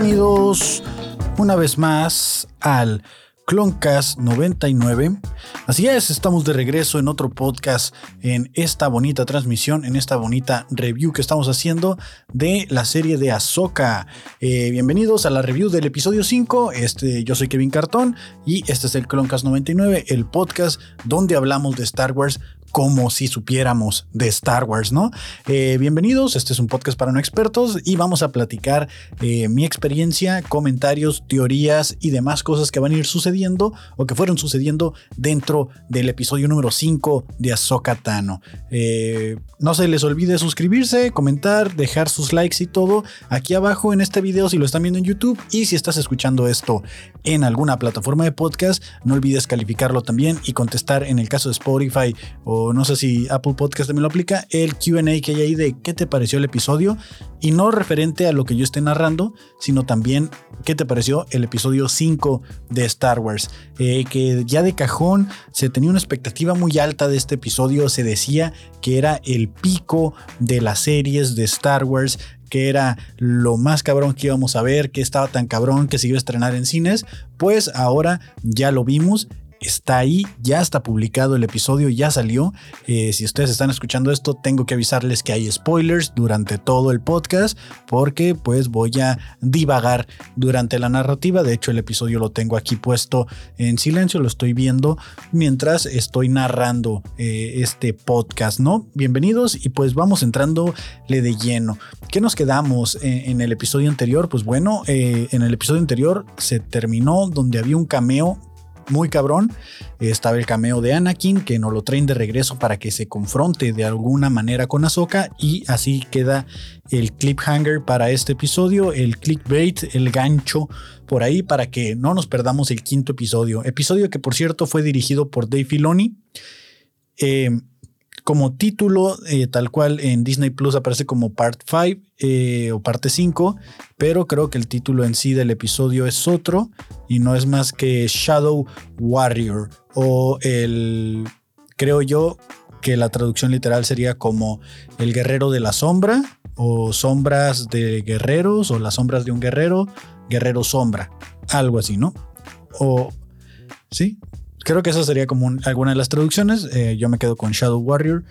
Bienvenidos una vez más al Cloncast 99. Así es, estamos de regreso en otro podcast, en esta bonita transmisión, en esta bonita review que estamos haciendo de la serie de Ahsoka. Eh, bienvenidos a la review del episodio 5. Este, yo soy Kevin Cartón y este es el Cloncast 99, el podcast donde hablamos de Star Wars como si supiéramos de Star Wars, ¿no? Eh, bienvenidos, este es un podcast para no expertos y vamos a platicar eh, mi experiencia, comentarios, teorías y demás cosas que van a ir sucediendo o que fueron sucediendo dentro del episodio número 5 de Ahsoka Tano. Eh, no se les olvide suscribirse, comentar, dejar sus likes y todo aquí abajo en este video si lo están viendo en YouTube y si estás escuchando esto en alguna plataforma de podcast, no olvides calificarlo también y contestar en el caso de Spotify o no sé si Apple Podcast también lo aplica, el QA que hay ahí de qué te pareció el episodio y no referente a lo que yo esté narrando, sino también qué te pareció el episodio 5 de Star Wars, eh, que ya de cajón se tenía una expectativa muy alta de este episodio, se decía que era el pico de las series de Star Wars, que era lo más cabrón que íbamos a ver, que estaba tan cabrón que se iba a estrenar en cines, pues ahora ya lo vimos está ahí, ya está publicado el episodio, ya salió. Eh, si ustedes están escuchando esto, tengo que avisarles que hay spoilers durante todo el podcast, porque pues voy a divagar durante la narrativa. De hecho, el episodio lo tengo aquí puesto en silencio, lo estoy viendo mientras estoy narrando eh, este podcast, ¿no? Bienvenidos y pues vamos entrándole de lleno. ¿Qué nos quedamos en, el episodio anterior? Pues bueno, eh, en el episodio anterior se terminó donde había un cameo muy cabrón. Estaba el cameo de Anakin, que nos lo traen de regreso para que se confronte de alguna manera con Ahsoka. Y así queda el cliffhanger para este episodio, el clickbait, el gancho por ahí para que no nos perdamos el quinto episodio. Episodio que, por cierto, fue dirigido por Dave Filoni. Eh, como título, eh, tal cual en Disney Plus aparece como Part 5 eh, o Parte 5, pero creo que el título en sí del episodio es otro y no es más que Shadow Warrior o el, creo yo que la traducción literal sería como el guerrero de la sombra o sombras de guerreros o las sombras de un guerrero, guerrero sombra, algo así, ¿no? O sí, creo que esa sería como alguna de las traducciones. Eh, yo me quedo con Shadow Warrior,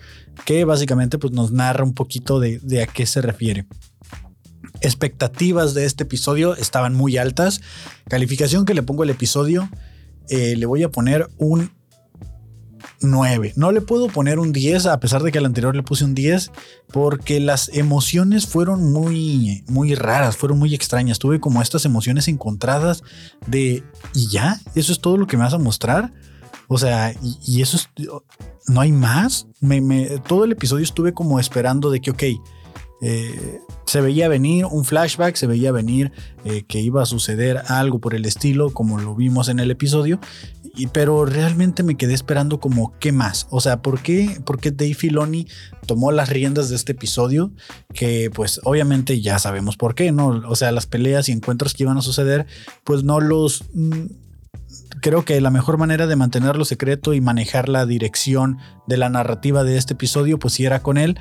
que básicamente pues, nos narra un poquito de, a qué se refiere. Expectativas de este episodio estaban muy altas. Calificación que le pongo al episodio, eh, le voy a poner un 9. No le puedo poner un 10 a pesar de que al anterior le puse un 10 porque las emociones fueron muy muy raras, fueron muy extrañas. Tuve como estas emociones encontradas de y ya, eso es todo lo que me vas a mostrar. O sea, y, eso es, no hay más. todo el episodio estuve como esperando de que, ok, eh, se veía venir un flashback, se veía venir eh, que iba a suceder algo por el estilo, como lo vimos en el episodio, pero realmente me quedé esperando como, ¿qué más? O sea, ¿por qué, ¿por qué Dave Filoni tomó las riendas de este episodio? Que pues obviamente ya sabemos por qué, ¿no? O sea, las peleas y encuentros que iban a suceder, pues no los... Mm, creo que la mejor manera de mantenerlo secreto y manejar la dirección de la narrativa de este episodio, pues sí era con él,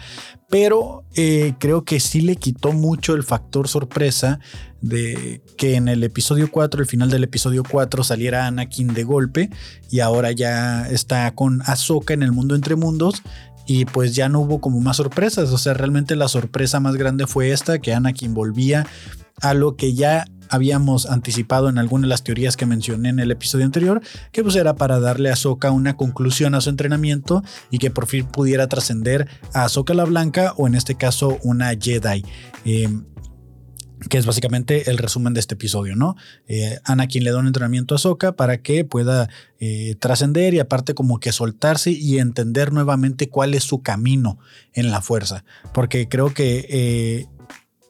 pero eh, creo que sí le quitó mucho el factor sorpresa de que en el episodio 4, el final del episodio 4, saliera Anakin de golpe y ahora ya está con Ahsoka en el mundo entre mundos y pues ya no hubo como más sorpresas, o sea, realmente la sorpresa más grande fue esta, que Anakin volvía a lo que ya habíamos anticipado en alguna de las teorías que mencioné en el episodio anterior, que pues era para darle a Ahsoka una conclusión a su entrenamiento y que por fin pudiera trascender a Ahsoka la Blanca o en este caso una Jedi. Em, que es básicamente el resumen de este episodio, ¿no? Eh, Anakin le da un entrenamiento a Ahsoka para que pueda eh, trascender y aparte como que soltarse y entender nuevamente cuál es su camino en la fuerza, porque creo que eh,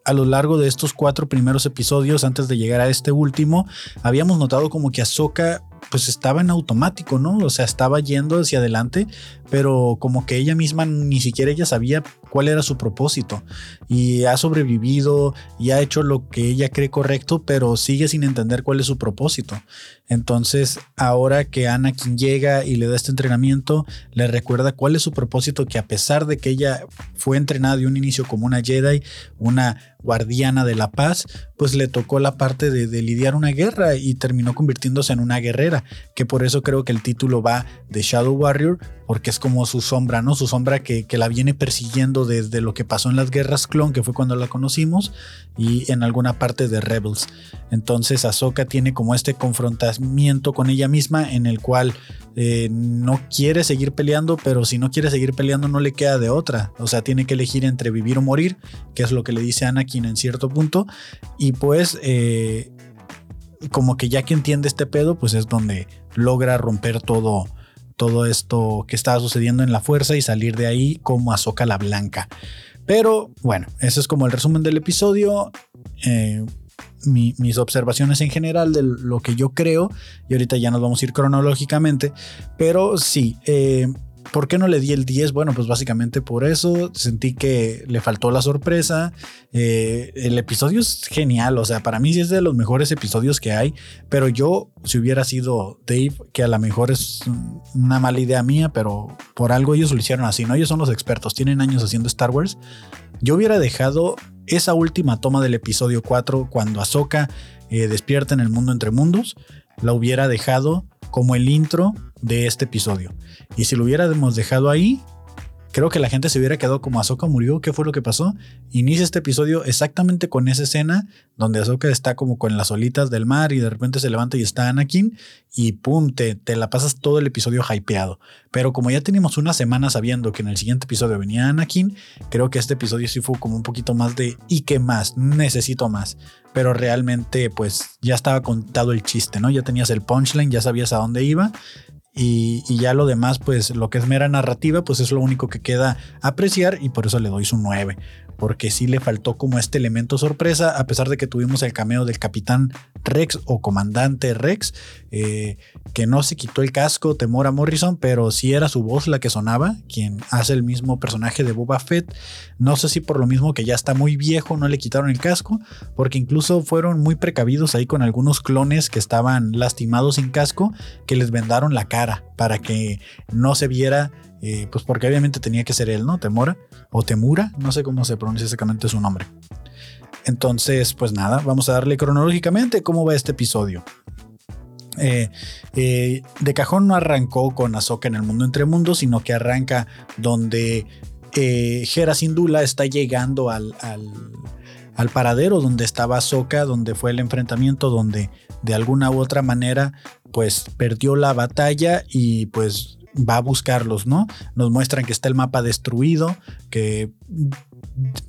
a lo largo de estos cuatro primeros episodios, antes de llegar a este último, habíamos notado como que Ahsoka pues estaba en automático, ¿no? O sea, estaba yendo hacia adelante, pero como que ella misma ni siquiera ella sabía cuál era su propósito y ha sobrevivido y ha hecho lo que ella cree correcto, pero sigue sin entender cuál es su propósito. Entonces, ahora que Anakin llega y le da este entrenamiento, le recuerda cuál es su propósito, que a pesar de que ella fue entrenada de un inicio como una Jedi, una guardiana de la paz, pues le tocó la parte de, de, lidiar una guerra y terminó convirtiéndose en una guerrera, que por eso creo que el título va de Shadow Warrior, porque es como su sombra, ¿no? Su sombra que, que la viene persiguiendo desde lo que pasó en las guerras clon, que fue cuando la conocimos, y en alguna parte de Rebels. Entonces Ahsoka tiene como este confrontamiento con ella misma en el cual eh, no quiere seguir peleando, pero si no quiere seguir peleando no le queda de otra. O sea, tiene que elegir entre vivir o morir, que es lo que le dice Anakin en cierto punto. Y pues, eh, como que ya que entiende este pedo, pues es donde logra romper todo, todo esto que estaba sucediendo en la fuerza y salir de ahí como Azoka la Blanca. Pero bueno, ese es como el resumen del episodio. Eh, mis observaciones en general de lo que yo creo, y ahorita ya nos vamos a ir cronológicamente, pero sí, eh, ¿Por qué no le di el 10? Bueno, pues básicamente por eso sentí que le faltó la sorpresa. Eh, el episodio es genial, o sea, para mí sí es de los mejores episodios que hay, pero yo, si hubiera sido Dave, que a lo mejor es una mala idea mía, pero por algo ellos lo hicieron así, ¿no? Ellos son los expertos, tienen años haciendo Star Wars. Yo hubiera dejado esa última toma del episodio 4 cuando Ahsoka eh, despierta en el mundo entre mundos, la hubiera dejado como el intro de este episodio. Y si lo hubiéramos dejado ahí, Creo que la gente se hubiera quedado como Ahsoka murió, ¿qué fue lo que pasó? Inicia este episodio exactamente con esa escena donde Ahsoka está como con las olitas del mar y de repente se levanta y está Anakin y pum, te, la pasas todo el episodio hypeado. Pero como ya teníamos una semana sabiendo que en el siguiente episodio venía Anakin, creo que este episodio sí fue como un poquito más de ¿y qué más? Necesito más. Pero realmente pues ya estaba contado el chiste, ¿no? Ya tenías el punchline, ya sabías a dónde iba y, ya lo demás, pues lo que es mera narrativa, pues es lo único que queda apreciar y por eso le doy su 9 porque sí le faltó como este elemento sorpresa, a pesar de que tuvimos el cameo del capitán Rex o comandante Rex, eh, que no se quitó el casco, temor a Morrison, pero sí era su voz la que sonaba, quien hace el mismo personaje de Boba Fett. No sé si por lo mismo que ya está muy viejo no le quitaron el casco, porque incluso fueron muy precavidos ahí con algunos clones que estaban lastimados sin casco, que les vendaron la cara para que no se viera pues porque obviamente tenía que ser él, ¿no? Temora o Temura, no sé cómo se pronuncia exactamente su nombre. Entonces, pues nada, vamos a darle cronológicamente cómo va este episodio. Eh, eh, de cajón no arrancó con Ahsoka en el mundo entre mundos, sino que arranca donde eh, Hera Sindula está llegando al, al, paradero donde estaba Ahsoka, donde fue el enfrentamiento, donde de alguna u otra manera pues perdió la batalla y pues va a buscarlos, ¿no? Nos muestran que está el mapa destruido, que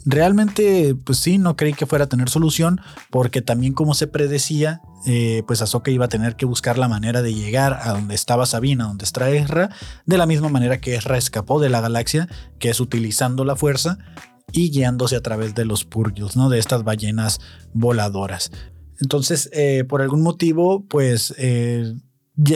realmente, pues sí, no creí que fuera a tener solución, porque también como se predecía, eh, pues Ahsoka iba a tener que buscar la manera de llegar a donde estaba Sabina, donde está Ezra, de la misma manera que Ezra escapó de la galaxia, que es utilizando la fuerza y guiándose a través de los purgils, ¿no? De estas ballenas voladoras. Entonces, eh, por algún motivo, pues eh,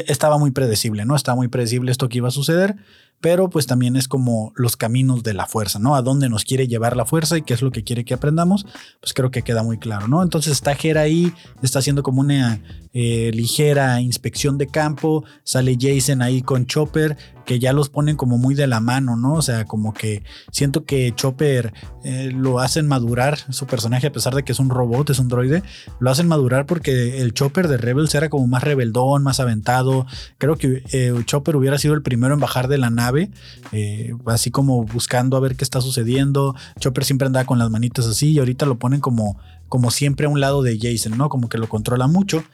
estaba muy predecible, ¿no? Estaba muy predecible esto que iba a suceder, pero pues también es como los caminos de la fuerza, ¿no? A dónde nos quiere llevar la fuerza y qué es lo que quiere que aprendamos, pues creo que queda muy claro, ¿no? Entonces está Jera ahí, está haciendo como una eh, ligera inspección de campo, sale Jason ahí con Chopper, que ya los ponen como muy de la mano, ¿no? O sea, como que siento que Chopper eh, lo hacen madurar, su personaje, a pesar de que es un robot, es un droide, lo hacen madurar porque el Chopper de Rebels era como más rebeldón, más aventado. Creo que eh, Chopper hubiera sido el primero en bajar de la nave, eh, así como buscando a ver qué está sucediendo. Chopper siempre andaba con las manitas así y ahorita lo ponen como como siempre a un lado de Jason, ¿no? Como que lo controla mucho.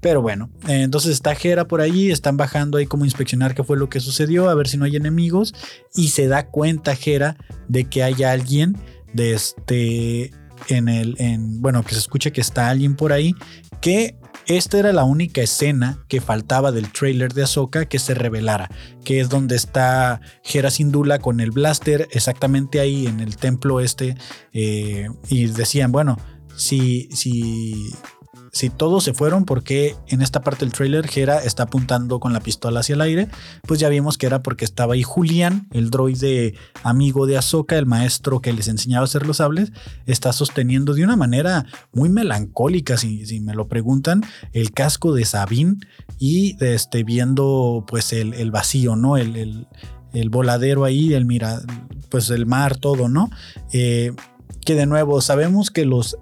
Pero bueno, eh, entonces está Jera por allí, están bajando ahí como inspeccionar qué fue lo que sucedió, a ver si no hay enemigos. Y se da cuenta Jera de que hay alguien de este. En el. En, bueno, que se escuche que está alguien por ahí. Que esta era la única escena que faltaba del trailer de Ahsoka que se revelara, que es donde está Hera Syndulla con el blaster, exactamente ahí en el templo este, eh, y decían, bueno, si, si, si todos se fueron, porque en esta parte del trailer Hera está apuntando con la pistola hacia el aire, pues ya vimos que era porque estaba ahí Julián, el droide amigo de Ahsoka, el maestro que les enseñaba a hacer los sables, está sosteniendo de una manera muy melancólica, si, me lo preguntan, el casco de Sabine y este, viendo pues el, vacío, ¿no? El, voladero ahí, el mira, pues el mar, todo, ¿no? Eh, que de nuevo sabemos que los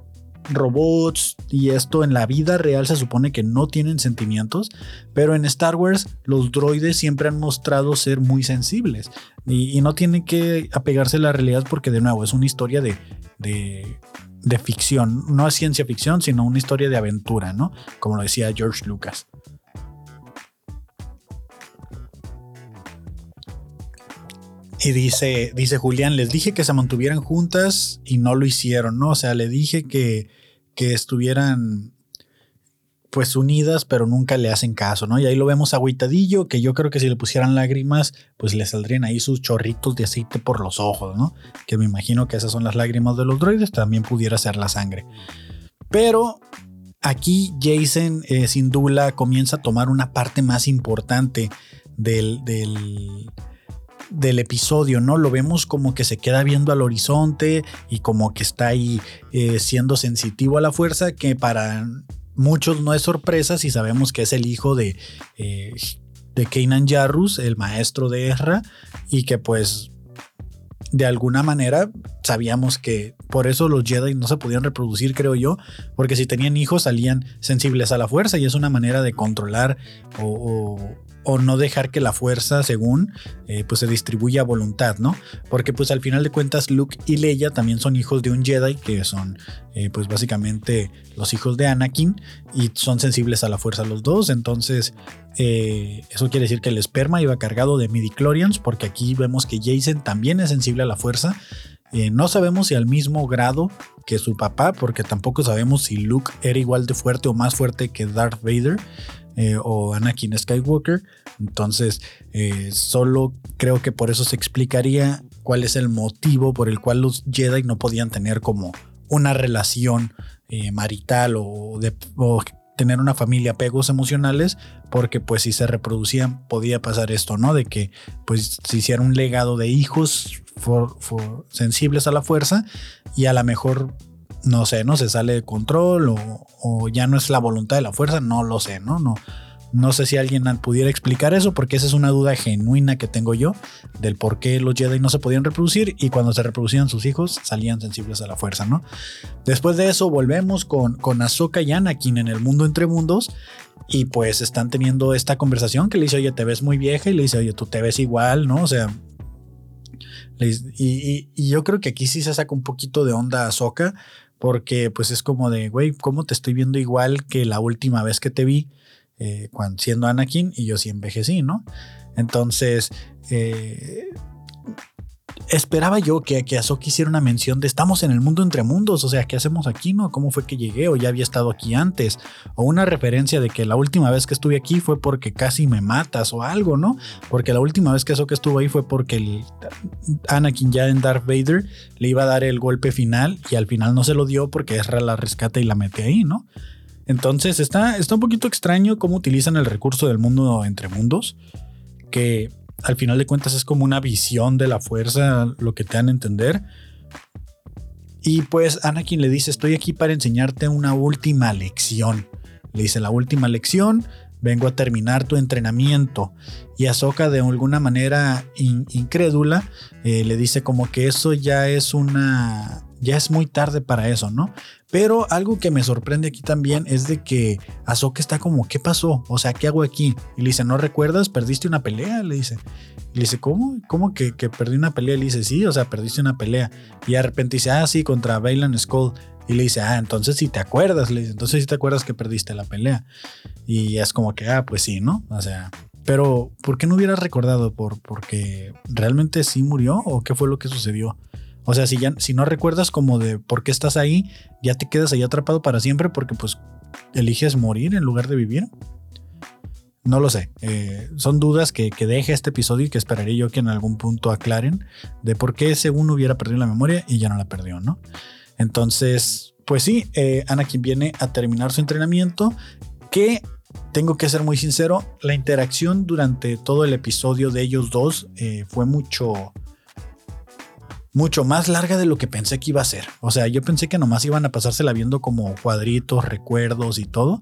robots y esto en la vida real se supone que no tienen sentimientos, pero en Star Wars los droides siempre han mostrado ser muy sensibles y, no tienen que apegarse a la realidad porque de nuevo es una historia de, de, de ficción, no es ciencia ficción, sino una historia de aventura, ¿no? Como lo decía George Lucas. Y dice, dice Julián, les dije que se mantuvieran juntas y no lo hicieron, ¿no? O sea, le dije que, que estuvieran pues unidas, pero nunca le hacen caso, ¿no? Y ahí lo vemos agüitadillo, que yo creo que si le pusieran lágrimas, pues le saldrían ahí sus chorritos de aceite por los ojos, ¿no? Que me imagino que esas son las lágrimas de los droides, también pudiera ser la sangre. Pero aquí Jason, eh, sin duda, comienza a tomar una parte más importante del, del del episodio, ¿no? Lo vemos como que se queda viendo al horizonte y como que está ahí eh, siendo sensitivo a la fuerza, que para muchos no es sorpresa si sabemos que es el hijo de, eh, de Kanan Jarrus, el maestro de Ezra, y que pues de alguna manera sabíamos que por eso los Jedi no se podían reproducir, creo yo, porque si tenían hijos salían sensibles a la fuerza y es una manera de controlar o no dejar que la fuerza, según, eh, pues se distribuya a voluntad, ¿no? Porque pues al final de cuentas Luke y Leia también son hijos de un Jedi, que son eh, pues básicamente los hijos de Anakin y son sensibles a la fuerza los dos, entonces eh, eso quiere decir que el esperma iba cargado de midichlorians, porque aquí vemos que Jason también es sensible a la fuerza. no sabemos si al mismo grado que su papá, porque tampoco sabemos si Luke era igual de fuerte o más fuerte que Darth Vader. Eh, o Anakin Skywalker. Entonces, eh, solo creo que por eso se explicaría cuál es el motivo por el cual los Jedi no podían tener como una relación eh, marital o, tener una familia, apegos emocionales, porque pues si se reproducían podía pasar esto, ¿no? De que pues se hiciera un legado de hijos sensibles a la fuerza y a lo mejor no sé, no se sale de control o, ya no es la voluntad de la fuerza, no lo sé, ¿no? No, no sé si alguien pudiera explicar eso, porque esa es una duda genuina que tengo yo del por qué los Jedi no se podían reproducir y cuando se reproducían sus hijos salían sensibles a la fuerza, ¿no? Después de eso volvemos con, con Ahsoka y Anakin en el mundo entre mundos y pues están teniendo esta conversación que le dice, oye, te ves muy vieja y le dice, oye, tú te ves igual, ¿no? O sea, y, y, yo creo que aquí sí se saca un poquito de onda Ahsoka porque pues es como de, güey, ¿cómo te estoy viendo igual que la última vez que te vi eh, cuando, siendo Anakin y yo sí envejecí, ¿no? Entonces, eh, esperaba yo que, que Azoka hiciera una mención de estamos en el mundo entre mundos, o sea, ¿qué hacemos aquí, no? ¿Cómo fue que llegué o ya había estado aquí antes? O una referencia de que la última vez que estuve aquí fue porque casi me matas o algo, ¿no? Porque la última vez que Azoka estuvo ahí fue porque el Anakin ya en Darth Vader le iba a dar el golpe final y al final no se lo dio porque Ezra la rescata y la mete ahí, ¿no? Entonces está, está un poquito extraño cómo utilizan el recurso del mundo entre mundos, que al final de cuentas es como una visión de la fuerza lo que te dan a entender. Y pues Anakin le dice, estoy aquí para enseñarte una última lección. Le dice, la última lección, vengo a terminar tu entrenamiento. Y Ahsoka de alguna manera incrédula eh, le dice como que eso ya es una ya es muy tarde para eso, ¿no? Pero algo que me sorprende aquí también es de que Ahsoka está como, ¿qué pasó? O sea, ¿qué hago aquí? Y le dice, ¿no recuerdas? ¿Perdiste una pelea? Le dice. Y le dice, ¿cómo? ¿Cómo que, que perdí una pelea? Le dice, sí, o sea, perdiste una pelea. Y de repente dice, ah, sí, contra Bailan Skull. Y le dice, ah, entonces sí te acuerdas. Le dice, entonces sí te acuerdas que perdiste la pelea. Y es como que, ah, pues sí, ¿no? O sea, pero ¿por qué no hubieras recordado? ¿Por, ¿Porque realmente sí murió o qué fue lo que sucedió? O sea, si, ya, si no recuerdas como de por qué estás ahí, ya te quedas ahí atrapado para siempre porque pues eliges morir en lugar de vivir. No lo sé. Eh, son dudas que, que este episodio y que esperaría yo que en algún punto aclaren de por qué según hubiera perdido la memoria y ya no la perdió, ¿no? Entonces, pues sí, eh, Anakin viene a terminar su entrenamiento que tengo que ser muy sincero, la interacción durante todo el episodio de ellos dos eh, fue mucho, mucho más larga de lo que pensé que iba a ser. O sea, yo pensé que nomás iban a pasársela viendo como cuadritos, recuerdos y todo.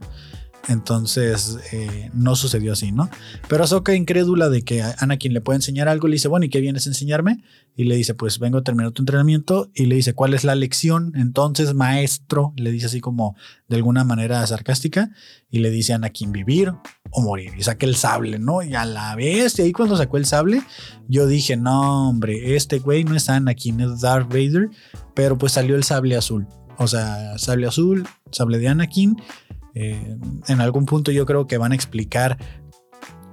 Entonces eh, no sucedió así, ¿no? Pero Ahsoka incrédula de que Anakin le puede enseñar algo, le dice, bueno, ¿y qué vienes a enseñarme? Y le dice, pues vengo a terminar tu entrenamiento. Y le dice, ¿cuál es la lección? Entonces, maestro, le dice así como de alguna manera sarcástica. Y le dice Anakin, vivir o morir. Y saca el sable, ¿no? Y a la vez, y ahí cuando sacó el sable, yo dije, no, hombre, este güey no es Anakin, es Darth Vader. Pero pues salió el sable azul. O sea, sable azul, sable de Anakin eh, en algún punto yo creo que van a explicar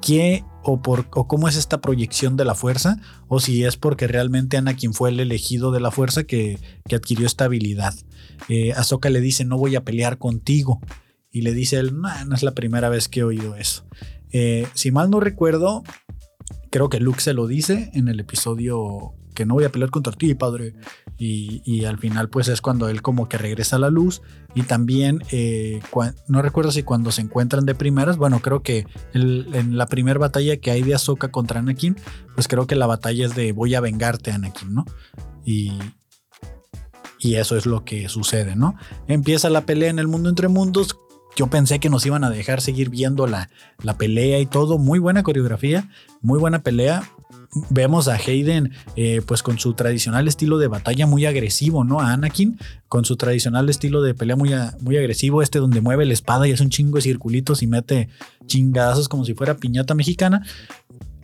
qué o, por, o cómo es esta proyección de la fuerza, o si es porque realmente Anakin fue el elegido de la fuerza que, adquirió esta habilidad. Eh, Ahsoka le dice, no voy a pelear contigo. Y le dice él, no, no es la primera vez que he oído eso. Eh, si mal no recuerdo, creo que Luke se lo dice en el episodio que no voy a pelear contra ti, padre. Y, al final pues es cuando él como que regresa a la luz y también eh, no recuerdo si cuando se encuentran de primeras, bueno creo que en la primera batalla que hay de Ahsoka contra Anakin, pues creo que la batalla es de voy a vengarte Anakin, ¿no? Y, y eso es lo que sucede, ¿no? Empieza la pelea en el mundo entre mundos. Yo pensé que nos iban a dejar seguir viendo la, la pelea y todo. Muy buena coreografía, muy buena pelea vemos a Hayden eh, pues con su tradicional estilo de batalla muy agresivo, ¿no? A Anakin con su tradicional estilo de pelea muy, muy agresivo, este donde mueve la espada y hace un chingo de circulitos y mete chingadazos como si fuera piñata mexicana.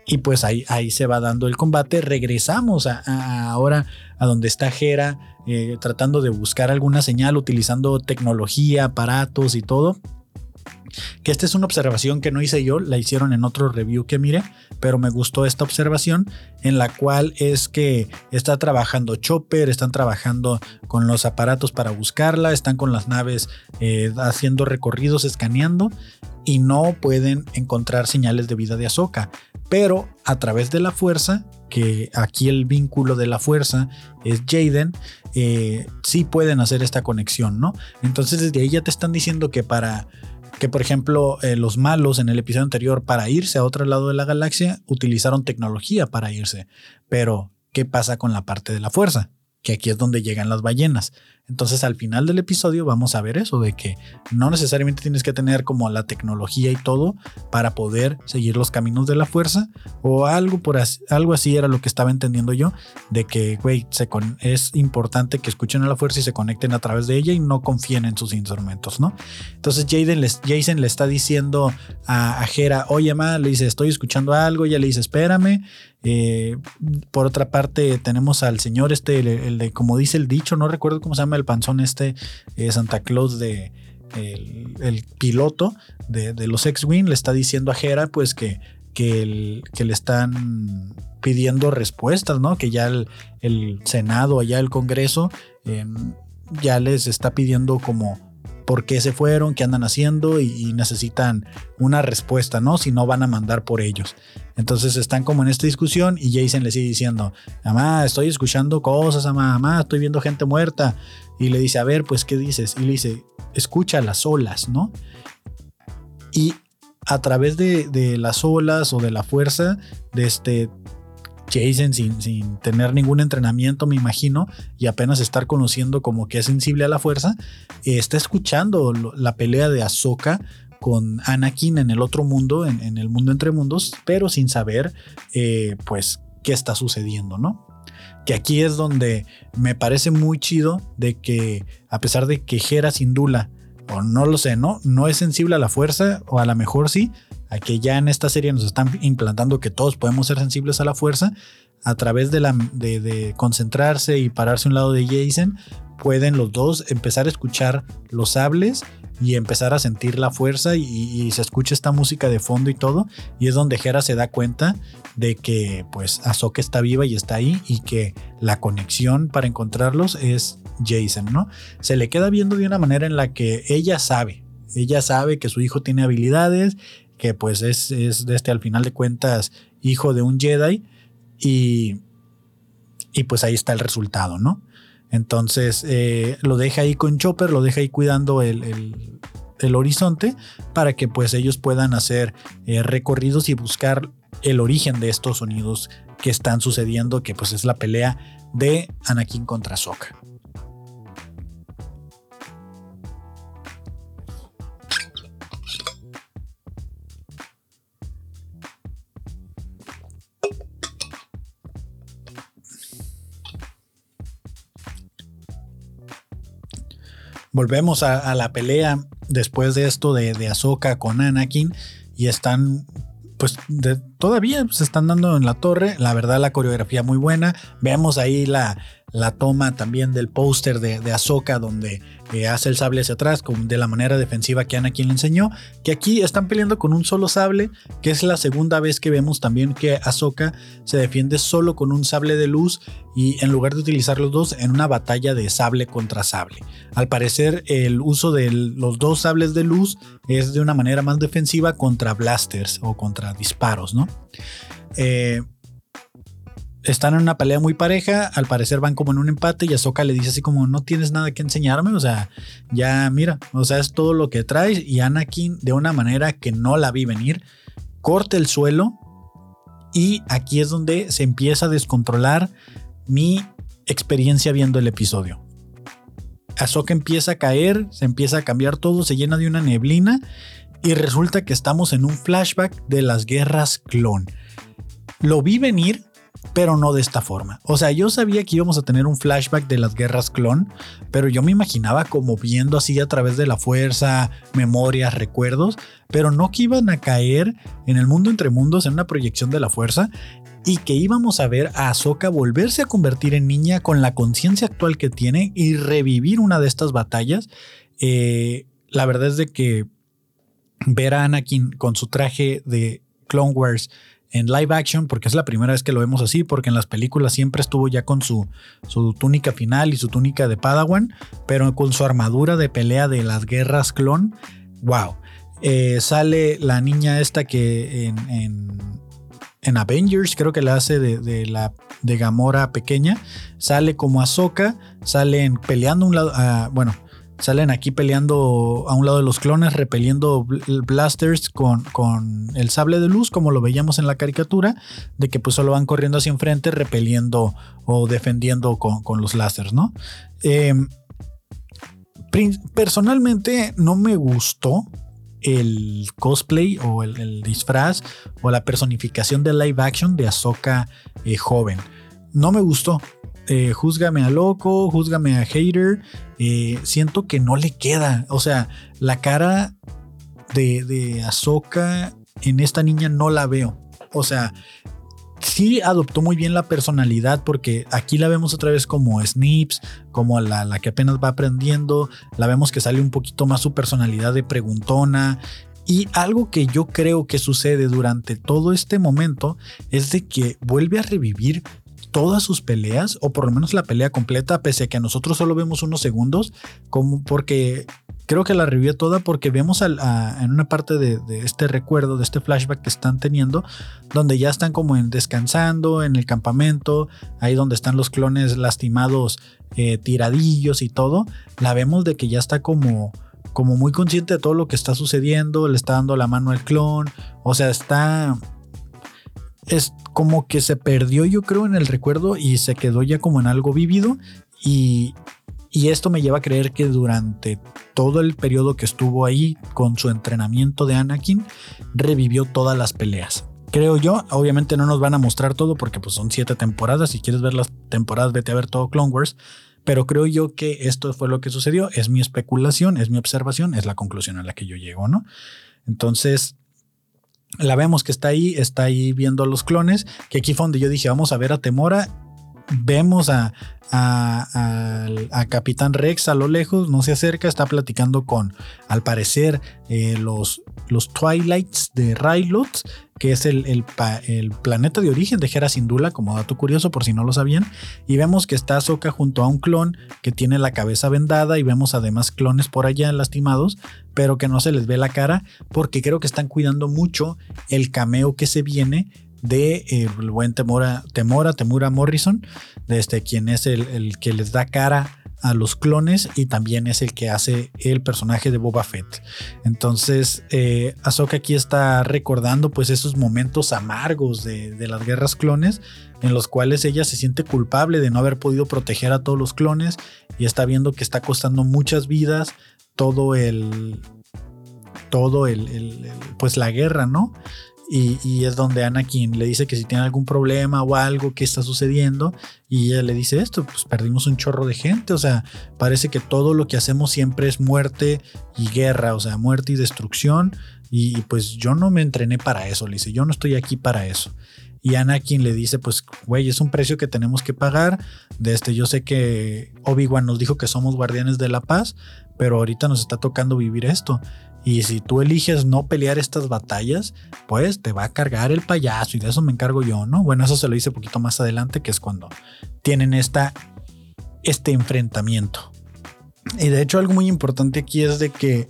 Y pues ahí, ahí se va dando el combate. Regresamos a, ahora a donde está Hera eh, tratando de buscar alguna señal utilizando tecnología, aparatos y todo que esta es una observación que no hice yo, la hicieron en otro review que mire, pero me gustó esta observación en la cual es que está trabajando Chopper, están trabajando con los aparatos para buscarla, están con las naves eh, haciendo recorridos, escaneando y no pueden encontrar señales de vida de Ahsoka. Pero a través de la fuerza, que aquí el vínculo de la fuerza es Jaden, eh, sí pueden hacer esta conexión, ¿no? Entonces desde ahí ya te están diciendo que para que por ejemplo eh, los malos en el episodio anterior para irse a otro lado de la galaxia utilizaron tecnología para irse. Pero, ¿qué pasa con la parte de la fuerza? Que aquí es donde llegan las ballenas. Entonces al final del episodio vamos a ver eso, de que no necesariamente tienes que tener como la tecnología y todo para poder seguir los caminos de la fuerza o algo, por así, algo así era lo que estaba entendiendo yo, de que, güey, es importante que escuchen a la fuerza y se conecten a través de ella y no confíen en sus instrumentos, ¿no? Entonces Jaden les, Jason le está diciendo a, a oye, ma, le dice, estoy escuchando algo, ella le dice, espérame, eh, por otra parte, tenemos al señor este, el, de, como dice el dicho, no recuerdo cómo se llama el panzón este, eh, Santa Claus de el, piloto de, los X-Wing, le está diciendo a Hera pues que, que, le están pidiendo respuestas, ¿no? Que ya el, Senado, allá el Congreso, em, ya les está pidiendo como por qué se fueron, qué andan haciendo y, necesitan una respuesta, ¿no? Si no van a mandar por ellos. Entonces están como en esta discusión y Jason le sigue diciendo, mamá, estoy escuchando cosas, mamá, mamá, estoy viendo gente muerta. Y le dice, a ver, pues, ¿qué dices? Y le dice, escucha las olas, ¿no? Y a través de, de las olas o de la fuerza, de este, Jason sin, sin, tener ningún entrenamiento, me imagino, y apenas estar conociendo como que es sensible a la fuerza, está escuchando la pelea de Ahsoka con Anakin en el otro mundo, en, el mundo entre mundos, pero sin saber, eh, pues, qué está sucediendo, ¿no? Que aquí es donde me parece muy chido de que, a pesar de que Hera sin Dula, o no lo sé, ¿no? No es sensible a la fuerza, o a lo mejor sí, a que ya en esta serie nos están implantando que todos podemos ser sensibles a la fuerza, a través de, la, de, concentrarse y pararse a un lado de Jason, pueden los dos empezar a escuchar los sables y empezar a sentir la fuerza y, se escucha esta música de fondo y todo y es donde Hera se da cuenta de que pues Ahsoka está viva y está ahí y que la conexión para encontrarlos es Jason, ¿no? Se le queda viendo de una manera en la que ella sabe, ella sabe que su hijo tiene habilidades, que pues es, es este, al final de cuentas hijo de un Jedi y, y pues ahí está el resultado, ¿no? Entonces eh, lo deja ahí con Chopper, lo deja ahí cuidando el, el, horizonte para que pues ellos puedan hacer eh, recorridos y buscar el origen de estos sonidos que están sucediendo, que pues es la pelea de Anakin contra Sokka. Volvemos a, la pelea después de esto de, de Ahsoka con Anakin y están pues todavía se están dando en la torre. La verdad, la coreografía muy buena. Vemos ahí la, la toma también del póster de, de Ahsoka, donde eh, hace el sable hacia atrás de la manera defensiva que Anakin le enseñó. Que aquí están peleando con un solo sable, que es la segunda vez que vemos también que Ahsoka se defiende solo con un sable de luz y en lugar de utilizar los dos en una batalla de sable contra sable. Al parecer, el uso de los dos sables de luz es de una manera más defensiva contra blasters o contra disparos, ¿no? Eh, están en una pelea muy pareja, al parecer van como en un empate y Ahsoka le dice así como no tienes nada que enseñarme, o sea, ya mira, o sea, es todo lo que traes y Anakin de una manera que no la vi venir, corta el suelo y aquí es donde se empieza a descontrolar mi experiencia viendo el episodio. Ahsoka empieza a caer, se empieza a cambiar todo, se llena de una neblina y resulta que estamos en un flashback de las guerras clon. Lo vi venir pero no de esta forma. O sea, yo sabía que íbamos a tener un flashback de las guerras clon, pero yo me imaginaba como viendo así a través de la fuerza, memorias, recuerdos, pero no que iban a caer en el mundo entre mundos en una proyección de la fuerza y que íbamos a ver a Ahsoka volverse a convertir en niña con la conciencia actual que tiene y revivir una de estas batallas. Eh, la verdad es de que ver a Anakin con su traje de Clone Wars en live action, porque es la primera vez que lo vemos así, porque en las películas siempre estuvo ya con su, su túnica final y su túnica de Padawan, pero con su armadura de pelea de las guerras clon, wow. Eh, sale la niña esta que en, en, Avengers, creo que la hace de, la de Gamora pequeña, sale como Ahsoka, salen peleando un lado, ah, bueno, Salen aquí peleando a un lado de los clones, repeliendo blasters con, con, el sable de luz, como lo veíamos en la caricatura, de que pues solo van corriendo hacia enfrente, repeliendo o defendiendo con, los láseres, ¿no? Em, personalmente no me gustó el cosplay o el, disfraz o la personificación de live action de Ahsoka eh, joven. No me gustó. Eh, júzgame a loco, júzgame a hater, eh, siento que no le queda. O sea, la cara de, de Ahsoka en esta niña no la veo. O sea, sí adoptó muy bien la personalidad porque aquí la vemos otra vez como Snips, como la, la, que apenas va aprendiendo, la vemos que sale un poquito más su personalidad de preguntona. Y algo que yo creo que sucede durante todo este momento es de que vuelve a revivir todas sus peleas, o por lo menos la pelea completa, pese a que nosotros solo vemos unos segundos, como porque creo que la revivió toda porque vemos en una parte de, este recuerdo, de este flashback que están teniendo, donde ya están como en descansando en el campamento, ahí donde están los clones lastimados, eh, tiradillos y todo, la vemos de que ya está como como muy consciente de todo lo que está sucediendo, le está dando la mano al clon, o sea, está es como que se perdió yo creo en el recuerdo y se quedó ya como en algo vívido y, y esto me lleva a creer que durante todo el periodo que estuvo ahí con su entrenamiento de Anakin revivió todas las peleas. Creo yo, obviamente no nos van a mostrar todo porque pues son siete temporadas, si quieres ver las temporadas vete a ver todo Clone Wars, pero creo yo que esto fue lo que sucedió, es mi especulación, es mi observación, es la conclusión a la que yo llego, ¿no? Entonces, la vemos que está ahí, está ahí viendo a los clones, que aquí fue donde yo dije, vamos a ver a Temora, vemos a, a, Capitán Rex a lo lejos, no se acerca, está platicando con, al parecer, eh, los, los Twilights de Rylot, que es el, el, planeta de origen de Hera Syndulla, como dato curioso por si no lo sabían. Y vemos que está Soka junto a un clon que tiene la cabeza vendada y vemos además clones por allá lastimados, pero que no se les ve la cara porque creo que están cuidando mucho el cameo que se viene de eh, el buen Temora, Temora, Temura Morrison, de este, quien es el, que les da cara a los clones y también es el que hace el personaje de Boba Fett. Entonces, eh, aquí está recordando pues esos momentos amargos de, de, las guerras clones en los cuales ella se siente culpable de no haber podido proteger a todos los clones y está viendo que está costando muchas vidas todo el todo el, el pues la guerra, ¿no? Y, es donde Anakin le dice que si tiene algún problema o algo que está sucediendo. Y ella le dice esto, pues perdimos un chorro de gente. O sea, parece que todo lo que hacemos siempre es muerte y guerra, o sea, muerte y destrucción. Y, pues yo no me entrené para eso, le dice, yo no estoy aquí para eso. Y Anakin le dice, pues, güey, es un precio que tenemos que pagar. De este, yo sé que Obi-Wan nos dijo que somos guardianes de la paz, pero ahorita nos está tocando vivir esto. Y si tú eliges no pelear estas batallas, pues te va a cargar el payaso y de eso me encargo yo, ¿no? Bueno, eso se lo hice poquito más adelante, que es cuando tienen esta, este enfrentamiento. Y de hecho algo muy importante aquí es de que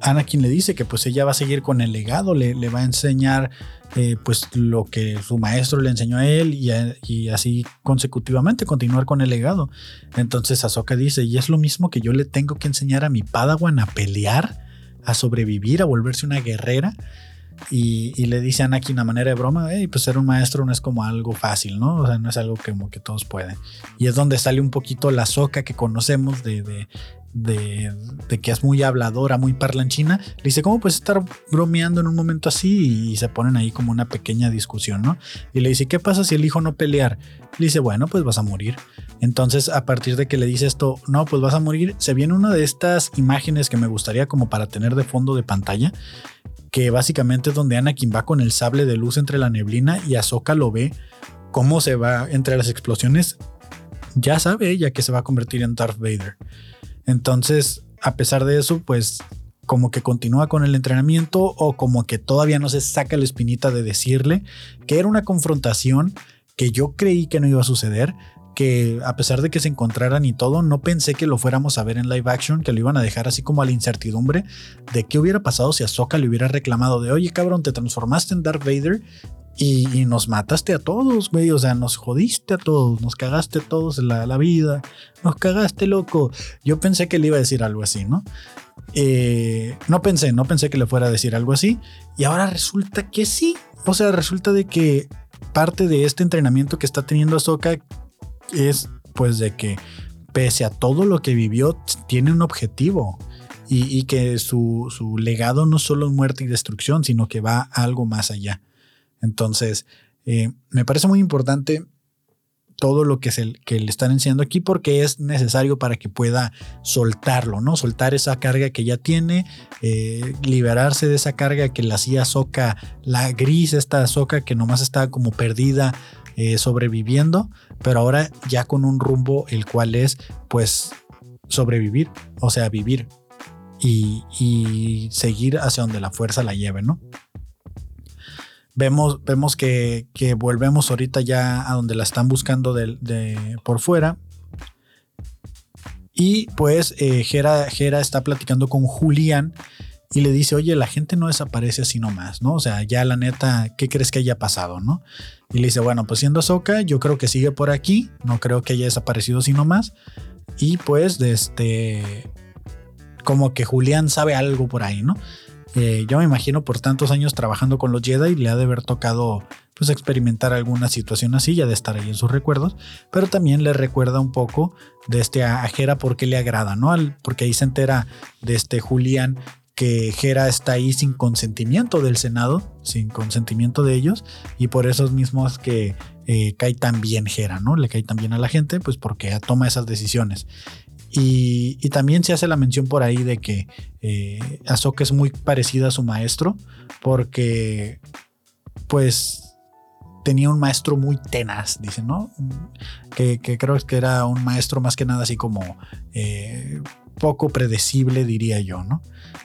Anakin le dice que pues ella va a seguir con el legado, le, va a enseñar eh, pues lo que su maestro le enseñó a él y, y, así consecutivamente continuar con el legado. Entonces Ahsoka dice, y es lo mismo que yo le tengo que enseñar a mi Padawan a pelear a sobrevivir, a volverse una guerrera. Y, le dice a Anakin a manera de broma, pues ser un maestro no es como algo fácil, ¿no? O sea, no es algo que, como que todos pueden. Y es donde sale un poquito la soca que conocemos de, de, que es muy habladora, muy parlanchina, le dice, ¿cómo puedes estar bromeando en un momento así? Y se ponen ahí como una pequeña discusión, ¿no? Y le dice, ¿qué pasa si elijo no pelear? Le dice, bueno, pues vas a morir. Entonces, a partir de que le dice esto, no, pues vas a morir, se viene una de estas imágenes que me gustaría como para tener de fondo de pantalla, que básicamente es donde Anakin va con el sable de luz entre la neblina y Ahsoka lo ve cómo se va entre las explosiones. Ya sabe ella que se va a convertir en Darth Vader. Entonces, a pesar de eso, pues como que continúa con el entrenamiento o como que todavía no se saca la espinita de decirle que era una confrontación que yo creí que no iba a suceder, que a pesar de que se encontraran y todo, no pensé que lo fuéramos a ver en live action, que lo iban a dejar así como a la incertidumbre de qué hubiera pasado si Ahsoka le hubiera reclamado de, oye cabrón, te transformaste en Darth Vader y, nos mataste a todos, güey. O sea, nos jodiste a todos, nos cagaste a todos la, la vida, nos cagaste, loco. Yo pensé que le iba a decir algo así, ¿no? Eh, no pensé, no pensé que le fuera a decir algo así. Y ahora resulta que sí. O sea, resulta de que parte de este entrenamiento que está teniendo Ahsoka es pues de que pese a todo lo que vivió, tiene un objetivo. Y, y que su, su legado no solo es muerte y destrucción, sino que va algo más allá. Entonces, eh, me parece muy importante todo lo que, se, le están enseñando aquí porque es necesario para que pueda soltarlo, ¿no? Soltar esa carga que ya tiene, eh, liberarse de esa carga que la hacía Soca, la gris, esta Soca que nomás estaba como perdida, eh, sobreviviendo, pero ahora ya con un rumbo el cual es pues sobrevivir, o sea, vivir y seguir hacia donde la fuerza la lleve, ¿no? Vemos, vemos que, volvemos ahorita ya a donde la están buscando de, por fuera. Y pues eh, Jera, está platicando con Julián y le dice, oye, la gente no desaparece así nomás, ¿no? O sea, ya la neta, ¿qué crees que haya pasado, no? Y le dice, bueno, pues siendo Soca, yo creo que sigue por aquí, no creo que haya desaparecido así nomás. Y pues, este, como que Julián sabe algo por ahí, ¿no? Eh, yo me imagino por tantos años trabajando con los Jedi le ha de haber tocado pues experimentar alguna situación así, ya de estar ahí en sus recuerdos, pero también le recuerda un poco de este a porque le agrada, ¿no? porque ahí se entera de este Julián que Jera está ahí sin consentimiento del Senado, sin consentimiento de ellos, y por esos mismos que eh, cae tan bien Jera, ¿no? Le cae tan bien a la gente, pues porque toma esas decisiones. Y, también se hace la mención por ahí de que eh, es muy parecida a su maestro, porque pues tenía un maestro muy tenaz, dicen, ¿no? Que, creo que era un maestro más que nada así como eh, poco predecible, diría yo, ¿no?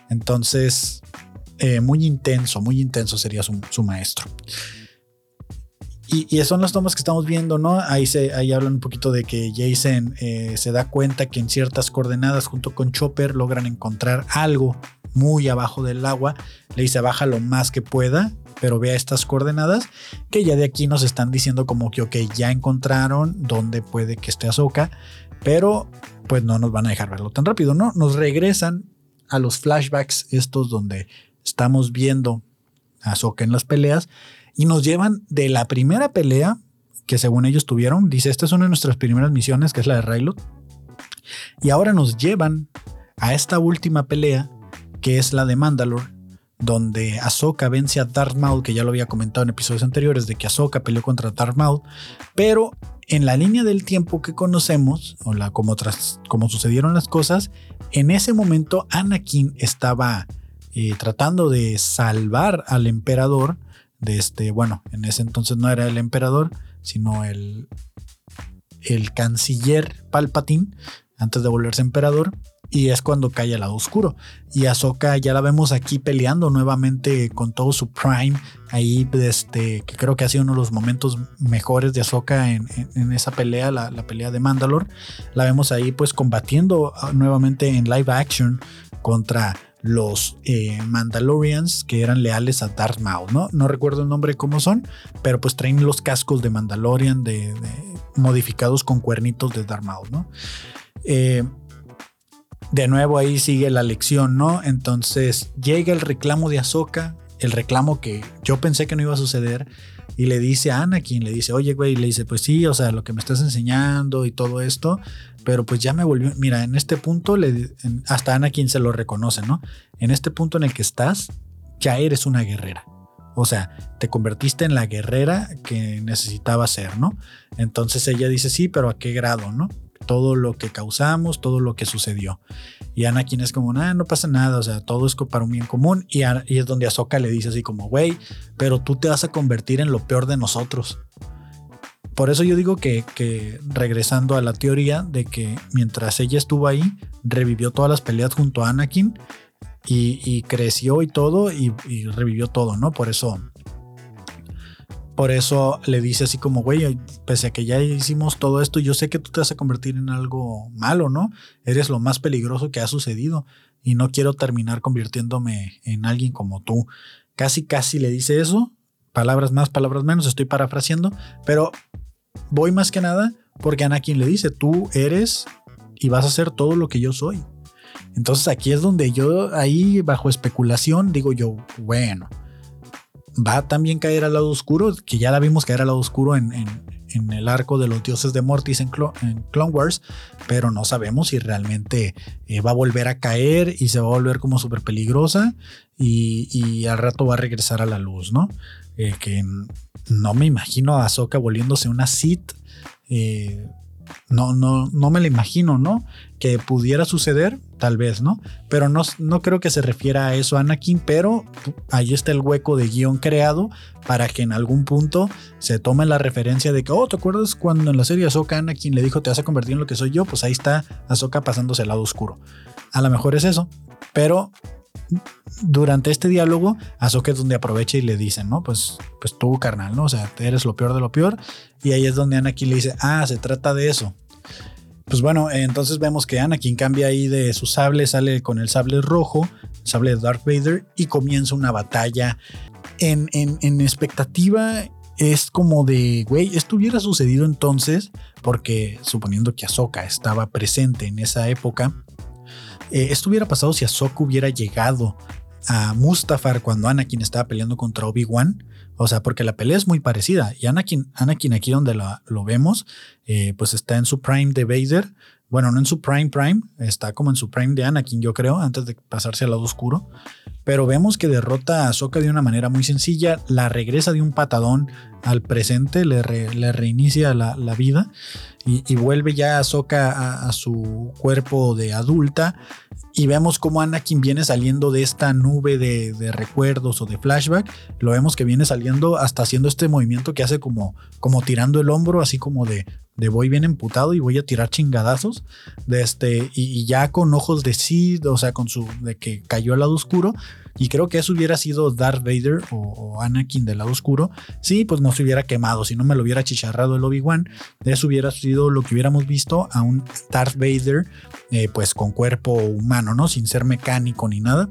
Entonces, eh, muy intenso, muy intenso sería su maestro. Y, son las tomas que estamos viendo, ¿no? Ahí, se, ahí hablan un poquito de que Jason eh, se da cuenta que en ciertas coordenadas junto con Chopper logran encontrar algo muy abajo del agua. Le dice baja lo más que pueda, pero vea estas coordenadas que ya de aquí nos están diciendo como que, ok, ya encontraron dónde puede que esté Ahsoka, pero pues no nos van a dejar verlo tan rápido, ¿no? Nos regresan a los flashbacks estos donde estamos viendo a Ahsoka en las peleas y nos llevan de la primera pelea que según ellos tuvieron. Dice, esta es una de nuestras primeras misiones, que es la de Railot. Y ahora nos llevan a esta última pelea, que es la de Mandalore, donde Ahsoka vence a Darth Maul, que ya lo había comentado en episodios anteriores, de que Ahsoka peleó contra Darth Maul, pero en la línea del tiempo que conocemos, o la, como, tras, como sucedieron las cosas, en ese momento Anakin estaba eh, tratando de salvar al emperador de este, bueno, en ese entonces no era el emperador, sino el, el canciller Palpatine, antes de volverse emperador, y es cuando cae al lado oscuro. Y Ahsoka ya la vemos aquí peleando nuevamente con todo su prime, ahí este, que creo que ha sido uno de los momentos mejores de Ahsoka en, esa pelea, la, la, pelea de Mandalore. La vemos ahí pues combatiendo ah, nuevamente en live action contra los eh, Mandalorians que eran leales a Darth Maul, ¿no? No recuerdo el nombre cómo son, pero pues traen los cascos de Mandalorian de, modificados con cuernitos de Darth Maul, ¿no? Eh, de nuevo ahí sigue la lección, ¿no? Entonces llega el reclamo de Ahsoka, el reclamo que yo pensé que no iba a suceder, y le dice a Anakin, le dice, oye, güey, le dice, pues sí, o sea, lo que me estás enseñando y todo esto, pero pues ya me volvió, mira, en este punto, le, hasta Anakin se lo reconoce, ¿no? En este punto en el que estás, ya eres una guerrera. O sea, te convertiste en la guerrera que necesitaba ser, ¿no? Entonces ella dice, sí, pero ¿a qué grado, no? Todo lo que causamos, todo lo que sucedió. Y Anakin es como, nada, no pasa nada, o sea, todo es para un bien común. Y, es donde Ahsoka le dice así como, güey, pero tú te vas a convertir en lo peor de nosotros. Por eso yo digo que, regresando a la teoría de que mientras ella estuvo ahí, revivió todas las peleas junto a Anakin y, creció y todo y, revivió todo, ¿no? Por eso, por eso le dice así como, güey, pese a que ya hicimos todo esto, yo sé que tú te vas a convertir en algo malo, ¿no? Eres lo más peligroso que ha sucedido y no quiero terminar convirtiéndome en alguien como tú. Casi, casi le dice eso. Palabras más, palabras menos, estoy parafraseando, pero voy más que nada porque Anakin le dice, tú eres y vas a ser todo lo que yo soy. Entonces aquí es donde yo, ahí bajo especulación, digo yo, bueno, va también caer al lado oscuro, que ya la vimos caer al lado oscuro en, el arco de los dioses de Mortis en, Clone Wars, pero no sabemos si realmente eh, va a volver a caer y se va a volver como súper peligrosa y, al rato va a regresar a la luz, ¿no? Eh, que no me imagino a Ahsoka volviéndose una Sith. Eh, no, no, no me lo imagino, ¿no? Que pudiera suceder, tal vez, ¿no? Pero no, no creo que se refiera a eso Anakin, pero ahí está el hueco de guion creado para que en algún punto se tome la referencia de que, oh, ¿te acuerdas cuando en la serie Ahsoka Anakin le dijo te vas a convertir en lo que soy yo? Pues ahí está Ahsoka pasándose el lado oscuro. A lo mejor es eso, pero durante este diálogo, Ahsoka es donde aprovecha y le dicen, ¿no? Pues, pues tú, carnal, ¿no? O sea, eres lo peor de lo peor. Y ahí es donde Anakin le dice, ah, se trata de eso. Pues bueno, entonces vemos que Anakin cambia ahí de su sable, sale con el sable rojo, sable de Darth Vader, y comienza una batalla. En, en, en expectativa es como de, güey, esto hubiera sucedido entonces, porque suponiendo que Ahsoka estaba presente en esa época, eh, esto hubiera pasado si Ahsoka hubiera llegado a Mustafar cuando Anakin estaba peleando contra Obi-Wan. O sea, porque la pelea es muy parecida. Y Anakin, Anakin aquí donde lo, vemos, eh, pues está en su prime de Vader. Bueno, no en su prime prime, está como en su prime de Anakin, yo creo, antes de pasarse al lado oscuro. Pero vemos que derrota a Ahsoka de una manera muy sencilla, la regresa de un patadón al presente, le, reinicia la, vida y, vuelve ya Ahsoka a, su cuerpo de adulta y vemos cómo Anakin viene saliendo de esta nube de, recuerdos o de flashback. Lo vemos que viene saliendo hasta haciendo este movimiento que hace como, como tirando el hombro, así como de, de voy bien emputado y voy a tirar chingadazos. De este, y, ya con ojos de sí, o sea, con su de que cayó al lado oscuro. Y creo que eso hubiera sido Darth Vader o, Anakin del lado oscuro. Sí, pues no se hubiera quemado, si no me lo hubiera chicharrado el Obi-Wan. Eso hubiera sido lo que hubiéramos visto a un Darth Vader, eh, pues con cuerpo humano, ¿no? Sin ser mecánico ni nada.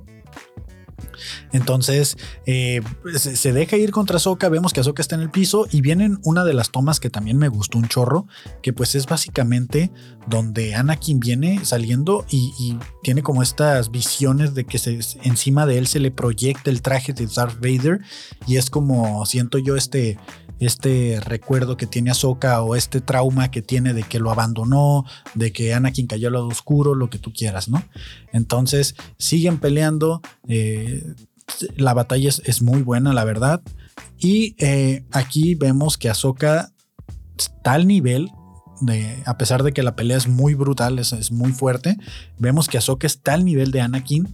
Entonces eh, se, deja ir contra Soka, vemos que Ahsoka está en el piso y vienen una de las tomas que también me gustó un chorro, que pues es básicamente donde Anakin viene saliendo y, tiene como estas visiones de que encima de él se le proyecta el traje de Darth Vader y es como siento yo este este recuerdo que tiene Ahsoka o este trauma que tiene de que lo abandonó, de que Anakin cayó al lado oscuro, lo que tú quieras, ¿no? Entonces siguen peleando. Eh, La batalla es, muy buena, la verdad. Y eh, aquí vemos que Ahsoka está al nivel de, a pesar de que la pelea es muy brutal, es, es muy fuerte, vemos que Ahsoka está al nivel de Anakin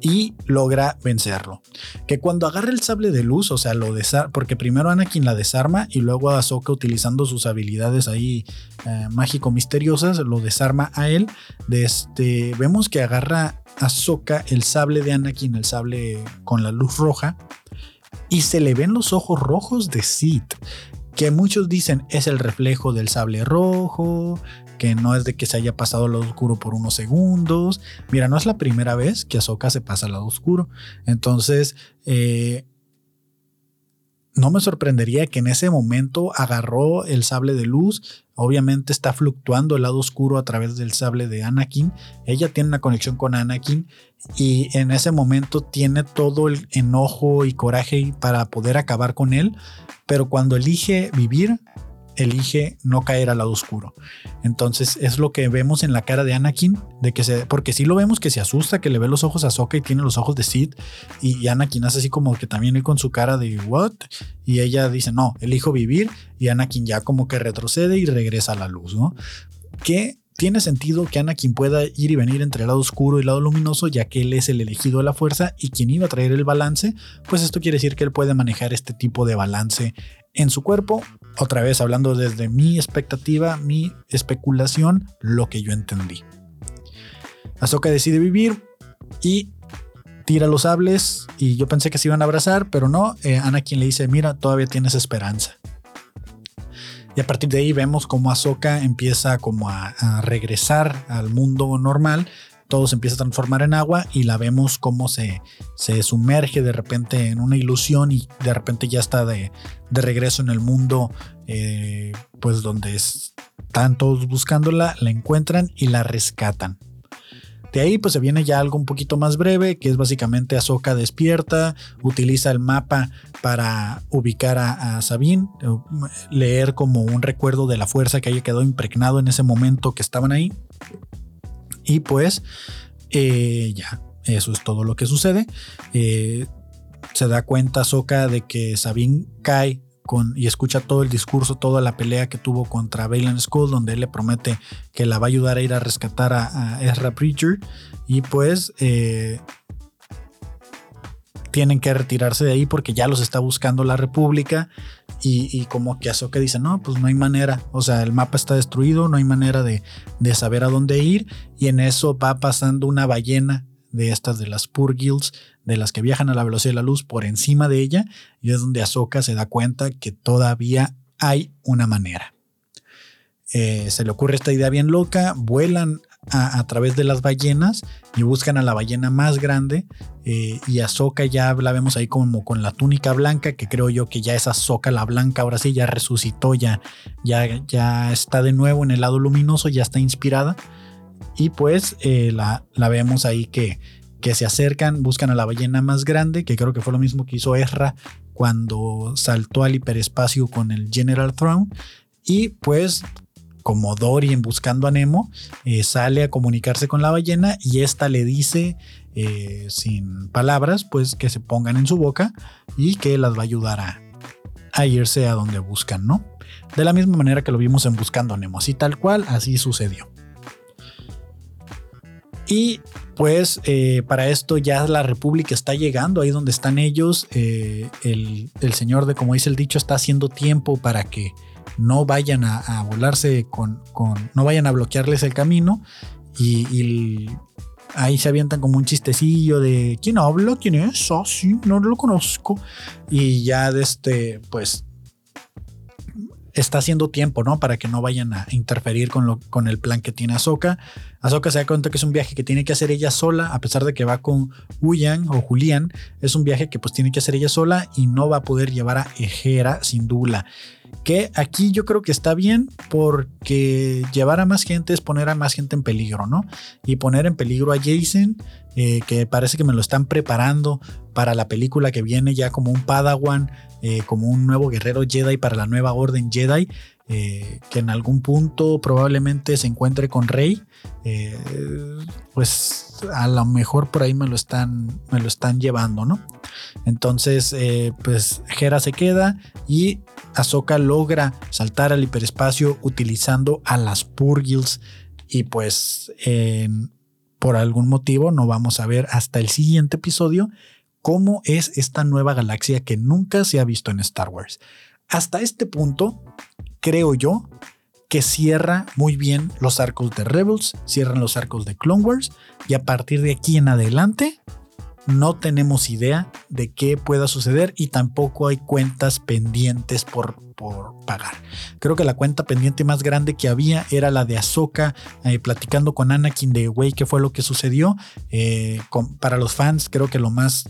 y logra vencerlo. Que cuando agarra el sable de luz, o sea, lo desarma, porque primero Anakin la desarma y luego Ahsoka utilizando sus habilidades ahí eh, mágico-misteriosas, lo desarma a él. Este, vemos que agarra Ahsoka el sable de Anakin, el sable con la luz roja, y se le ven los ojos rojos de Sith que muchos dicen es el reflejo del sable rojo, que no es de que se haya pasado al lado oscuro por unos segundos. Mira, no es la primera vez que Ahsoka se pasa al lado oscuro. Entonces, eh, no me sorprendería que en ese momento agarró el sable de luz. Obviamente está fluctuando el lado oscuro a través del sable de Anakin. Ella tiene una conexión con Anakin y en ese momento tiene todo el enojo y coraje para poder acabar con él. Pero cuando elige vivir, elige no caer al lado oscuro. Entonces es lo que vemos en la cara de Anakin, de que se, porque sí lo vemos que se asusta, que le ve los ojos a Sokka y tiene los ojos de Sid, y, Anakin hace así como que también con su cara de what, y ella dice no, elijo vivir, y Anakin ya como que retrocede y regresa a la luz, ¿no? Que tiene sentido que Anakin pueda ir y venir entre el lado oscuro y el lado luminoso, ya que él es el elegido de la fuerza y quien iba a traer el balance, pues esto quiere decir que él puede manejar este tipo de balance en su cuerpo otra vez hablando desde mi expectativa, mi especulación, lo que yo entendí. Ahsoka decide vivir y tira los sables y yo pensé que se iban a abrazar, pero no, eh, Anakin le dice, mira, todavía tienes esperanza. Y a partir de ahí vemos cómo Ahsoka empieza como a, a regresar al mundo normal todo se empieza a transformar en agua y la vemos como se, se sumerge de repente en una ilusión y de repente ya está de, regreso en el mundo, eh, pues donde están todos buscándola, la encuentran y la rescatan. De ahí pues se viene ya algo un poquito más breve, que es básicamente Ahsoka despierta, utiliza el mapa para ubicar a, a, Sabine, eh, leer como un recuerdo de la fuerza que haya quedado impregnado en ese momento que estaban ahí. Y pues eh, ya, eso es todo lo que sucede. Eh, se da cuenta Soka de que Sabine cae con, y escucha todo el discurso, toda la pelea que tuvo contra Bailan Skull, donde él le promete que la va a ayudar a ir a rescatar a, Ezra Preacher. Y pues eh, tienen que retirarse de ahí porque ya los está buscando la República y, como que Ahsoka dice, no, pues no hay manera, o sea, el mapa está destruido, no hay manera de, saber a dónde ir y en eso va pasando una ballena de estas de las Purgils, de las que viajan a la velocidad de la luz por encima de ella y es donde Ahsoka se da cuenta que todavía hay una manera. Eh, se le ocurre esta idea bien loca, vuelan a, través de las ballenas y buscan a la ballena más grande. Eh, y Ahsoka ya la vemos ahí como con la túnica blanca, que creo yo que ya es Ahsoka la blanca, ahora sí ya resucitó, ya, ya, ya está de nuevo en el lado luminoso, ya está inspirada. Y pues eh, la, la, vemos ahí que, que se acercan, buscan a la ballena más grande, que creo que fue lo mismo que hizo Ezra cuando saltó al hiperespacio con el General Throne. Y pues como Dory en Buscando a Nemo, eh, sale a comunicarse con la ballena y esta le dice, eh, sin palabras, pues que se pongan en su boca y que las va a ayudar a, irse a donde buscan, ¿no? De la misma manera que lo vimos en Buscando a Nemo, así tal cual, así sucedió. Y pues eh, para esto ya la República está llegando ahí donde están ellos. el, el, señor de, como dice el dicho, está haciendo tiempo para que no vayan a, volarse con, no vayan a bloquearles el camino y, ahí se avientan como un chistecillo de quién habla, quién es, ah, no lo conozco y ya de este, pues está haciendo tiempo, ¿no? Para que no vayan a interferir con, lo, con el plan que tiene Ahsoka. Ahsoka se da cuenta que es un viaje que tiene que hacer ella sola, a pesar de que va con Huyan o Julián, es un viaje que pues tiene que hacer ella sola y no va a poder llevar a Ejera sin Dula. Que aquí yo creo que está bien porque llevar a más gente es poner a más gente en peligro, ¿no? Y poner en peligro a Jason, eh, que parece que me lo están preparando para la película que viene ya como un Padawan, eh, como un nuevo guerrero Jedi para la nueva orden Jedi. Eh, que en algún punto probablemente se encuentre con Rey, eh, pues a lo mejor por ahí me lo están, me lo están llevando, ¿no? Entonces, eh, pues Hera se queda y Ahsoka logra saltar al hiperespacio utilizando a las Purgils y pues por algún motivo no vamos a ver hasta el siguiente episodio cómo es esta nueva galaxia que nunca se ha visto en Star Wars. Hasta este punto, creo yo que cierra muy bien los arcos de Rebels, cierran los arcos de Clone Wars y a partir de aquí en adelante no tenemos idea de qué pueda suceder y tampoco hay cuentas pendientes por, por pagar. Creo que la cuenta pendiente más grande que había era la de Ahsoka eh, platicando con Anakin de, güey, qué fue lo que sucedió. Eh, para los fans creo que lo más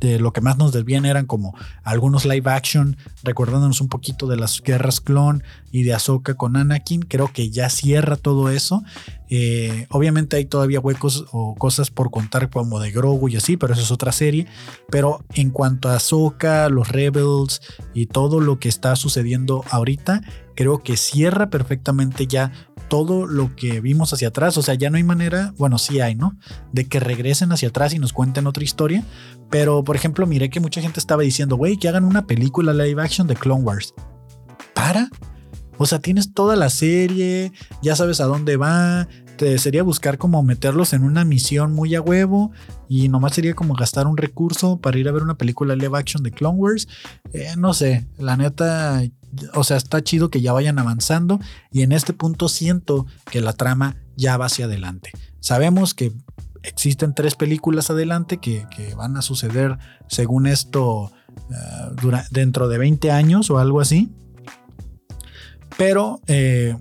lo que más nos desvían eran como algunos live action, recordándonos un poquito de las guerras clon y de Ahsoka con Anakin. Creo que ya cierra todo eso. Eh, obviamente hay todavía huecos o cosas por contar como de Grogu y así, pero eso es otra serie. Pero en cuanto a Ahsoka, los Rebels y todo lo que está sucediendo ahorita, creo que cierra perfectamente ya todo lo que vimos hacia atrás. O sea, ya no hay manera, bueno, sí hay, ¿no? De que regresen hacia atrás y nos cuenten otra historia. Pero, por ejemplo, miré que mucha gente estaba diciendo, güey, que hagan una película live action de Clone Wars. ¿Para? O sea, tienes toda la serie, ya sabes a dónde va. Te sería buscar como meterlos en una misión muy a huevo y nomás sería como gastar un recurso para ir a ver una película live action de Clone Wars. Eh, no sé, la neta, o sea, está chido que ya vayan avanzando y en este punto siento que la trama ya va hacia adelante. Sabemos que existen tres películas adelante que, van a suceder según esto eh, dentro de 20 años o algo así. Pero eh,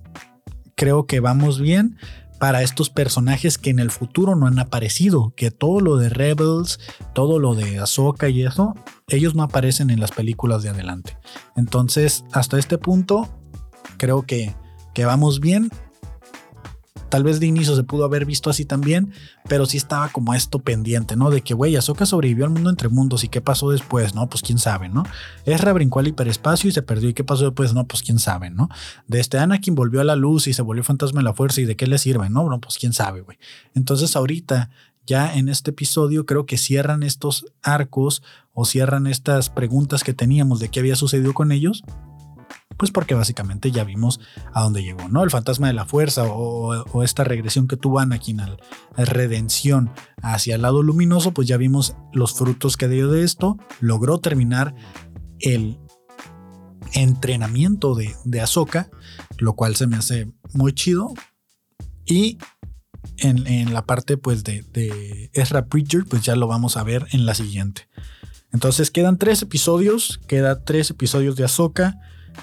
creo que vamos bien para estos personajes que en el futuro no han aparecido, que todo lo de Rebels, todo lo de Ahsoka y eso, ellos no aparecen en las películas de adelante. Entonces, hasta este punto, creo que, que vamos bien. Tal vez de inicio se pudo haber visto así también, pero sí estaba como esto pendiente, ¿no? De que, güey, Ahsoka sobrevivió al mundo entre mundos y qué pasó después, ¿no? Pues quién sabe, ¿no? Ezra brincó al hiperespacio y se perdió y qué pasó después, no, pues quién sabe, ¿no? De este Anakin volvió a la luz y se volvió fantasma de la fuerza y de qué le sirve, ¿no? No, pues quién sabe, güey. Entonces ahorita, ya en este episodio, creo que cierran estos arcos o cierran estas preguntas que teníamos de qué había sucedido con ellos pues porque básicamente ya vimos a dónde llegó, ¿no? El fantasma de la fuerza o, esta regresión que tuvo Anakin al, la redención hacia el lado luminoso, pues ya vimos los frutos que dio de esto. Logró terminar el entrenamiento de, de Ahsoka, lo cual se me hace muy chido. Y en, la parte pues de, de Ezra Preacher, pues ya lo vamos a ver en la siguiente. Entonces quedan tres episodios, queda tres episodios de Ahsoka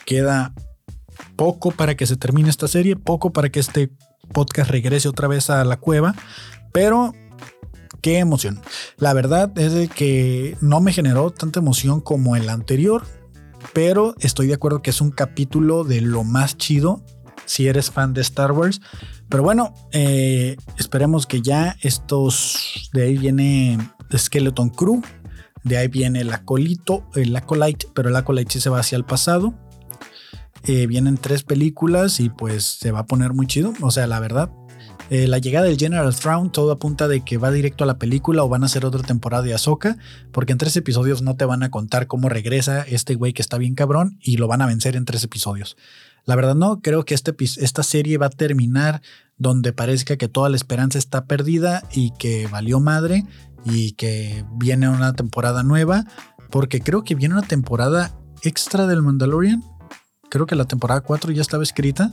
Queda poco para que se termine esta serie, poco para que este podcast regrese otra vez a la cueva, pero qué emoción. La verdad es de que no me generó tanta emoción como el anterior, pero estoy de acuerdo que es un capítulo de lo más chido si eres fan de Star Wars. Pero bueno, eh, esperemos que ya estos de ahí viene Skeleton Crew, de ahí viene el Acolito, el Acolyte, pero el Acolyte sí se va hacia el pasado. Eh, vienen tres películas y pues se va a poner muy chido. O sea, la verdad, eh, la llegada del General Thrawn todo apunta de que va directo a la película o van a hacer otra temporada de Ahsoka, porque en tres episodios no te van a contar cómo regresa este güey que está bien cabrón y lo van a vencer en tres episodios. La verdad no, creo que este, esta serie va a terminar donde parezca que toda la esperanza está perdida y que valió madre y que viene una temporada nueva, porque creo que viene una temporada extra del Mandalorian Creo que la temporada 4 ya estaba escrita,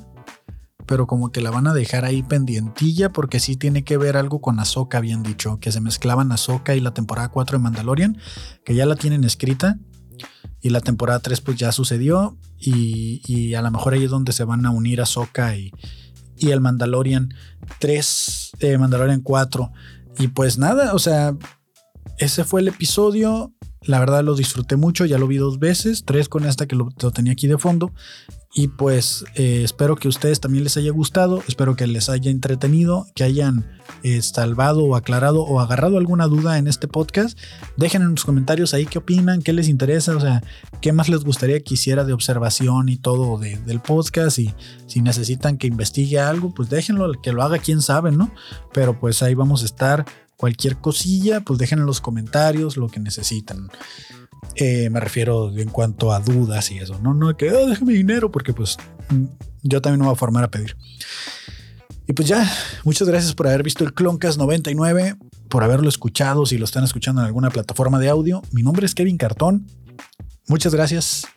pero como que la van a dejar ahí pendientilla porque sí tiene que ver algo con Ahsoka, bien dicho, que se mezclaban Ahsoka y la temporada 4 de Mandalorian, que ya la tienen escrita. Y la temporada 3 pues ya sucedió y, a lo mejor ahí es donde se van a unir Ahsoka y, y el Mandalorian 3, eh, Mandalorian 4. Y pues nada, o sea, ese fue el episodio. La verdad lo disfruté mucho, ya lo vi dos veces, tres con esta que lo, tenía aquí de fondo. Y pues eh, espero que a ustedes también les haya gustado, espero que les haya entretenido, que hayan eh, salvado o aclarado o agarrado alguna duda en este podcast. Dejen en los comentarios ahí qué opinan, qué les interesa, o sea, qué más les gustaría que hiciera de observación y todo del podcast. Y si necesitan que investigue algo, pues déjenlo, que lo haga quien sabe, ¿no? Pero pues ahí vamos a estar. Cualquier cosilla, pues dejen en los comentarios lo que necesitan. Eh, me refiero en cuanto a dudas y eso. No, no, que oh, déjame dinero, porque pues mm, yo también me voy a formar a pedir. Y pues ya, muchas gracias por haber visto el Cloncast 99, por haberlo escuchado, si lo están escuchando en alguna plataforma de audio. Mi nombre es Kevin Cartón. Muchas gracias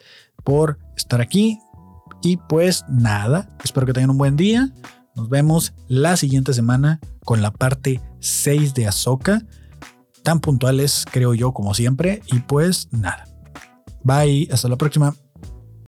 por estar aquí. Y pues nada, espero que tengan un buen día. Nos vemos la siguiente semana con la parte 6 de Azoka. Tan puntuales, creo yo, como siempre. Y pues nada. Bye, hasta la próxima.